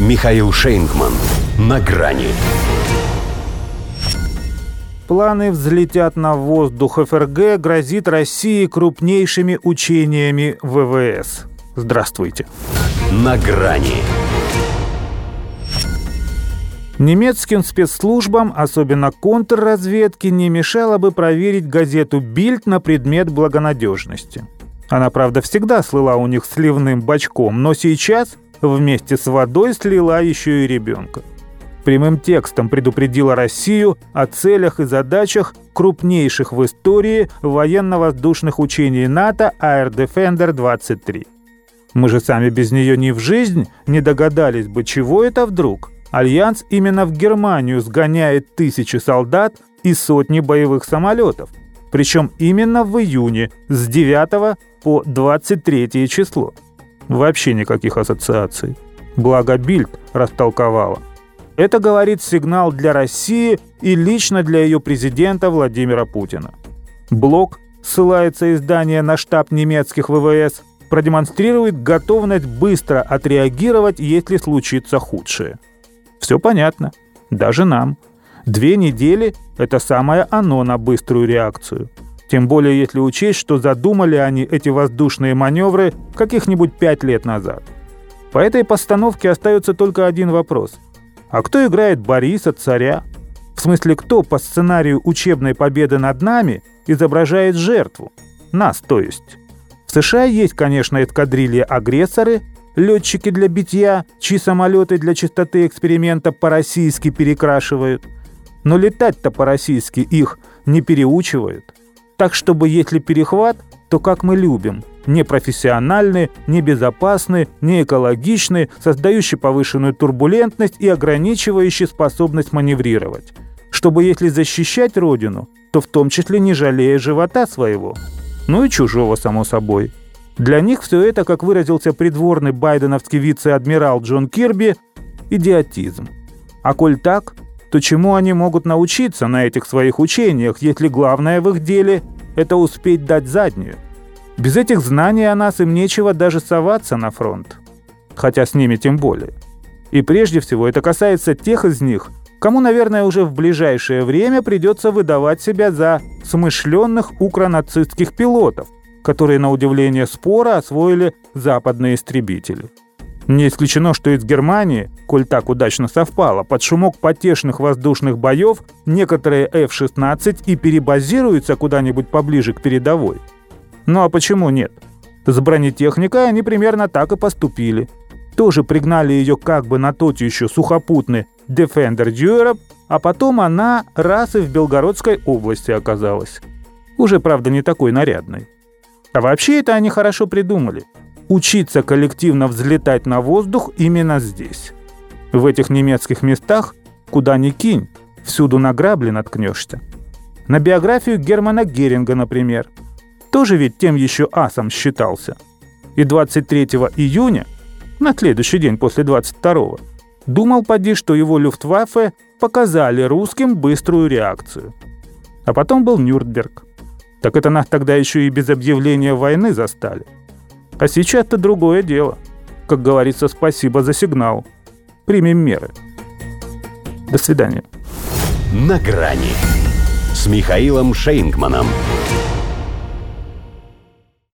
Михаил Шейнгман. На грани. Планы взлетят на воздух ФРГ грозит России крупнейшими учениями ВВС. Здравствуйте. На грани. Немецким спецслужбам, особенно контрразведке, не мешало бы проверить газету «Бильд» на предмет благонадежности. Она, правда, всегда слыла у них сливным бачком, но сейчас вместе с водой слила еще и ребенка. Прямым текстом предупредила Россию о целях и задачах крупнейших в истории военно-воздушных учений НАТО Air Defender 23. Мы же сами без нее ни в жизнь не догадались бы, чего это вдруг – Альянс именно в Германию сгоняет тысячи солдат и сотни боевых самолетов. Причем именно в июне с 9 по 23 число. Вообще никаких ассоциаций. Благо Бильд растолковала. Это, говорит, сигнал для России и лично для ее президента Владимира Путина. Блок, ссылается издание на штаб немецких ВВС, продемонстрирует готовность быстро отреагировать, если случится худшее – все понятно. Даже нам. Две недели – это самое оно на быструю реакцию. Тем более, если учесть, что задумали они эти воздушные маневры каких-нибудь пять лет назад. По этой постановке остается только один вопрос. А кто играет Бориса, царя? В смысле, кто по сценарию учебной победы над нами изображает жертву? Нас, то есть. В США есть, конечно, эскадрильи-агрессоры, летчики для битья, чьи самолеты для чистоты эксперимента по-российски перекрашивают. Но летать-то по-российски их не переучивают. Так, чтобы если перехват, то как мы любим. Непрофессиональный, небезопасный, неэкологичный, создающий повышенную турбулентность и ограничивающий способность маневрировать. Чтобы если защищать Родину, то в том числе не жалея живота своего. Ну и чужого, само собой. Для них все это, как выразился придворный байденовский вице-адмирал Джон Кирби, идиотизм. А коль так, то чему они могут научиться на этих своих учениях, если главное в их деле – это успеть дать заднюю? Без этих знаний о нас им нечего даже соваться на фронт. Хотя с ними тем более. И прежде всего это касается тех из них, кому, наверное, уже в ближайшее время придется выдавать себя за смышленных укронацистских пилотов – которые, на удивление спора, освоили западные истребители. Не исключено, что из Германии, коль так удачно совпало, под шумок потешных воздушных боев некоторые F-16 и перебазируются куда-нибудь поближе к передовой. Ну а почему нет? С бронетехникой они примерно так и поступили. Тоже пригнали ее как бы на тот еще сухопутный Defender Europe, а потом она раз и в Белгородской области оказалась. Уже, правда, не такой нарядной. А вообще это они хорошо придумали. Учиться коллективно взлетать на воздух именно здесь. В этих немецких местах, куда ни кинь, всюду на грабли наткнешься. На биографию Германа Геринга, например. Тоже ведь тем еще асом считался. И 23 июня, на следующий день после 22 думал поди, что его люфтваффе показали русским быструю реакцию. А потом был Нюрнберг – так это нас тогда еще и без объявления войны застали. А сейчас-то другое дело. Как говорится, спасибо за сигнал. Примем меры. До свидания. На грани с Михаилом Шейнгманом.